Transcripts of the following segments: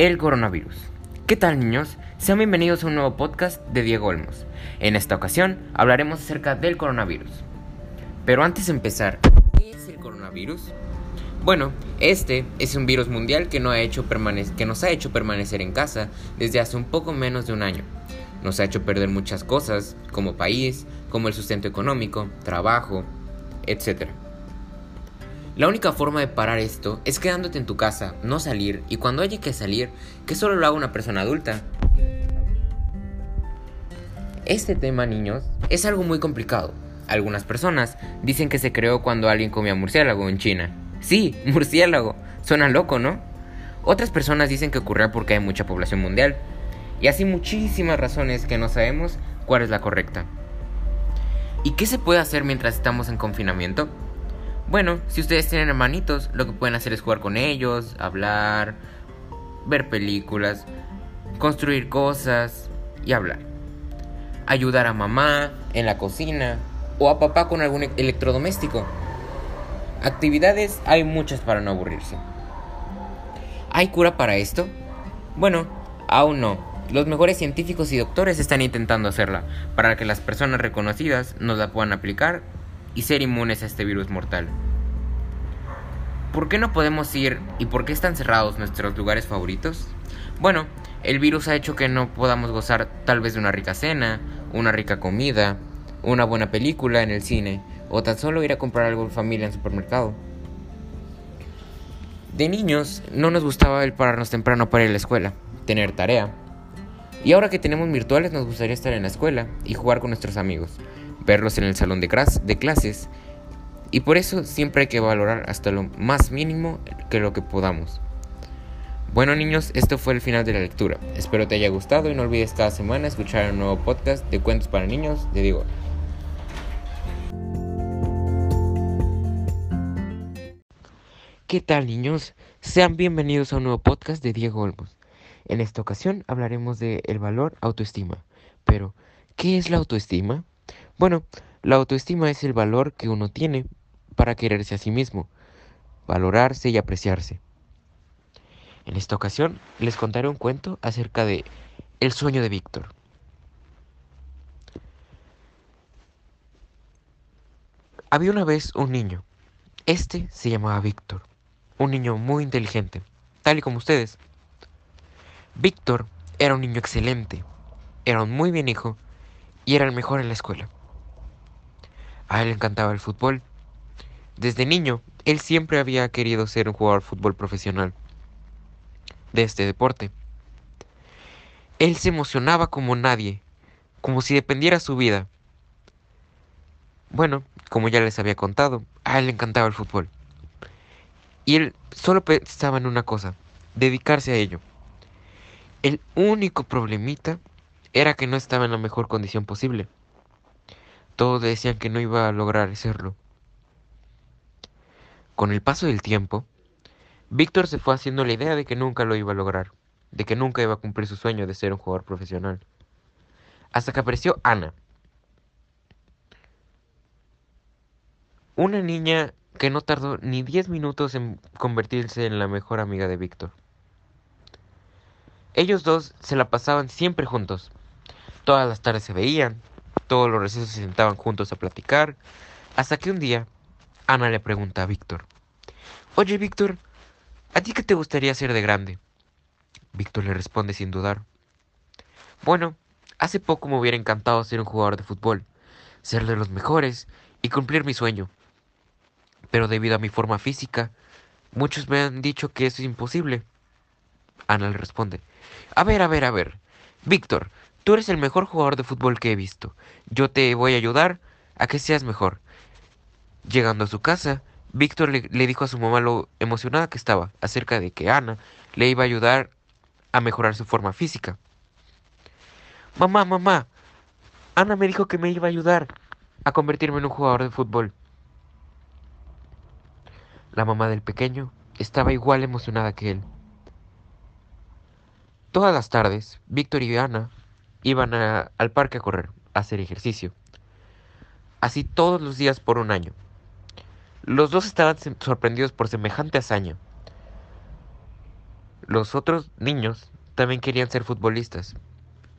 El coronavirus. ¿Qué tal niños? Sean bienvenidos a un nuevo podcast de Diego Olmos. En esta ocasión hablaremos acerca del coronavirus. Pero antes de empezar, ¿qué es el coronavirus? Bueno, este es un virus mundial que, no ha hecho que nos ha hecho permanecer en casa desde hace un poco menos de un año. Nos ha hecho perder muchas cosas, como país, como el sustento económico, trabajo, etc. La única forma de parar esto es quedándote en tu casa, no salir, y cuando haya que salir, que solo lo haga una persona adulta. Este tema, niños, es algo muy complicado. Algunas personas dicen que se creó cuando alguien comía murciélago en China. Sí, murciélago. Suena loco, ¿no? Otras personas dicen que ocurrió porque hay mucha población mundial. Y así muchísimas razones que no sabemos cuál es la correcta. ¿Y qué se puede hacer mientras estamos en confinamiento? Bueno, si ustedes tienen hermanitos, lo que pueden hacer es jugar con ellos, hablar, ver películas, construir cosas y hablar. Ayudar a mamá en la cocina o a papá con algún electrodoméstico. Actividades hay muchas para no aburrirse. ¿Hay cura para esto? Bueno, aún no. Los mejores científicos y doctores están intentando hacerla para que las personas reconocidas nos la puedan aplicar y ser inmunes a este virus mortal. ¿Por qué no podemos ir y por qué están cerrados nuestros lugares favoritos? Bueno, el virus ha hecho que no podamos gozar tal vez de una rica cena, una rica comida, una buena película en el cine o tan solo ir a comprar algo en familia en supermercado. De niños no nos gustaba el pararnos temprano para ir a la escuela, tener tarea. Y ahora que tenemos virtuales nos gustaría estar en la escuela y jugar con nuestros amigos verlos en el salón de, clases y por eso siempre hay que valorar hasta lo más mínimo que lo que podamos. Bueno niños, esto fue el final de la lectura. Espero te haya gustado y no olvides cada semana escuchar un nuevo podcast de cuentos para niños de Diego. ¿Qué tal niños? Sean bienvenidos a un nuevo podcast de Diego Olmos. En esta ocasión hablaremos de el valor autoestima. Pero, ¿qué es la autoestima? Bueno, la autoestima es el valor que uno tiene para quererse a sí mismo, valorarse y apreciarse. En esta ocasión les contaré un cuento acerca de El sueño de Víctor. Había una vez un niño. Este se llamaba Víctor, un niño muy inteligente, tal y como ustedes. Víctor era un niño excelente, era un muy bien hijo y era el mejor en la escuela. A él le encantaba el fútbol. Desde niño, él siempre había querido ser un jugador de fútbol profesional de este deporte. Él se emocionaba como nadie, como si dependiera su vida. Bueno, como ya les había contado, a él le encantaba el fútbol. Y él solo pensaba en una cosa, dedicarse a ello. El único problemita era que no estaba en la mejor condición posible. Todos decían que no iba a lograr hacerlo. Con el paso del tiempo, Víctor se fue haciendo la idea de que nunca lo iba a lograr, de que nunca iba a cumplir su sueño de ser un jugador profesional. Hasta que apareció Ana, una niña que no tardó ni 10 minutos en convertirse en la mejor amiga de Víctor. Ellos dos se la pasaban siempre juntos. Todas las tardes se veían, todos los recesos se sentaban juntos a platicar, hasta que un día Ana le pregunta a Víctor, Oye Víctor, ¿a ti qué te gustaría ser de grande? Víctor le responde sin dudar, Bueno, hace poco me hubiera encantado ser un jugador de fútbol, ser de los mejores y cumplir mi sueño. Pero debido a mi forma física, muchos me han dicho que eso es imposible. Ana le responde, A ver, a ver, a ver, Víctor, Tú eres el mejor jugador de fútbol que he visto. Yo te voy a ayudar a que seas mejor. Llegando a su casa, Víctor le, dijo a su mamá lo emocionada que estaba acerca de que Ana le iba a ayudar a mejorar su forma física. Mamá, mamá, Ana me dijo que me iba a ayudar a convertirme en un jugador de fútbol. La mamá del pequeño estaba igual emocionada que él. Todas las tardes, Víctor y Ana iban al parque a correr, a hacer ejercicio. Así todos los días por un año. Los dos estaban sorprendidos por semejante hazaña. Los otros niños también querían ser futbolistas,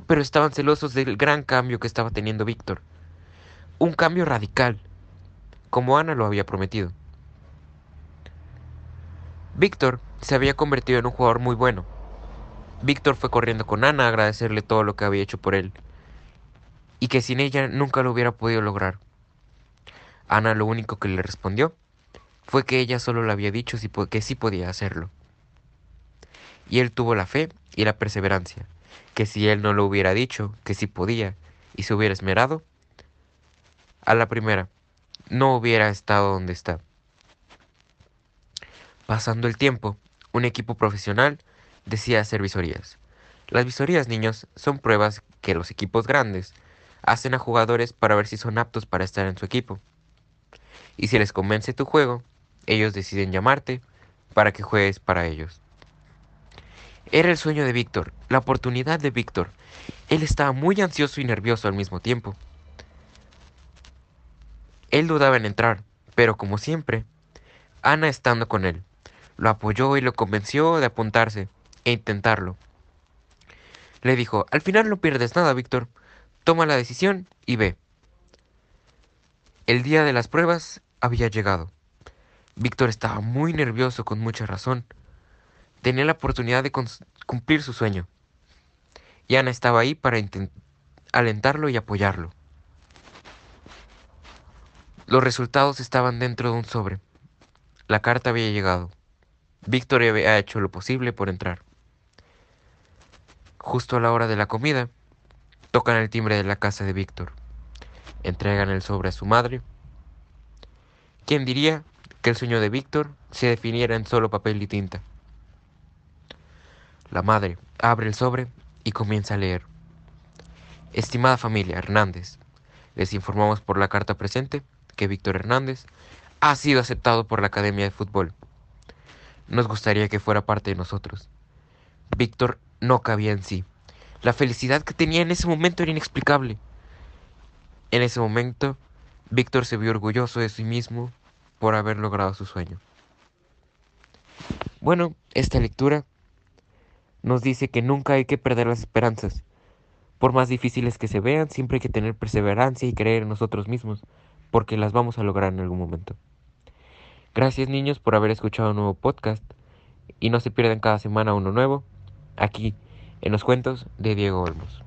pero estaban celosos del gran cambio que estaba teniendo Víctor. Un cambio radical, como Ana lo había prometido. Víctor se había convertido en un jugador muy bueno. Víctor fue corriendo con Ana a agradecerle todo lo que había hecho por él y que sin ella nunca lo hubiera podido lograr. Ana lo único que le respondió fue que ella solo le había dicho que sí podía hacerlo. Y él tuvo la fe y la perseverancia, que si él no lo hubiera dicho que sí podía y se hubiera esmerado, a la primera no hubiera estado donde está. Pasando el tiempo, un equipo profesional decía hacer visorías. Las visorías, niños, son pruebas que los equipos grandes hacen a jugadores para ver si son aptos para estar en su equipo. Y si les convence tu juego, ellos deciden llamarte para que juegues para ellos. Era el sueño de Víctor, la oportunidad de Víctor. Él estaba muy ansioso y nervioso al mismo tiempo. Él dudaba en entrar, pero como siempre, Ana estando con él, lo apoyó y lo convenció de apuntarse e intentarlo. Le dijo, al final no pierdes nada, Víctor. Toma la decisión y ve. El día de las pruebas había llegado. Víctor estaba muy nervioso con mucha razón. Tenía la oportunidad de cumplir su sueño. Y Ana estaba ahí para alentarlo y apoyarlo. Los resultados estaban dentro de un sobre. La carta había llegado. Víctor había hecho lo posible por entrar. Justo a la hora de la comida, tocan el timbre de la casa de Víctor. Entregan el sobre a su madre. ¿Quién diría que el sueño de Víctor se definiera en solo papel y tinta? La madre abre el sobre y comienza a leer. Estimada familia Hernández, les informamos por la carta presente que Víctor Hernández ha sido aceptado por la Academia de Fútbol nos gustaría que fuera parte de nosotros. Víctor no cabía en sí. La felicidad que tenía en ese momento era inexplicable. En ese momento, Víctor se vio orgulloso de sí mismo por haber logrado su sueño. Bueno, esta lectura nos dice que nunca hay que perder las esperanzas. Por más difíciles que se vean, siempre hay que tener perseverancia y creer en nosotros mismos, porque las vamos a lograr en algún momento. Gracias niños por haber escuchado un nuevo podcast y no se pierdan cada semana uno nuevo aquí en los cuentos de Diego Olmos.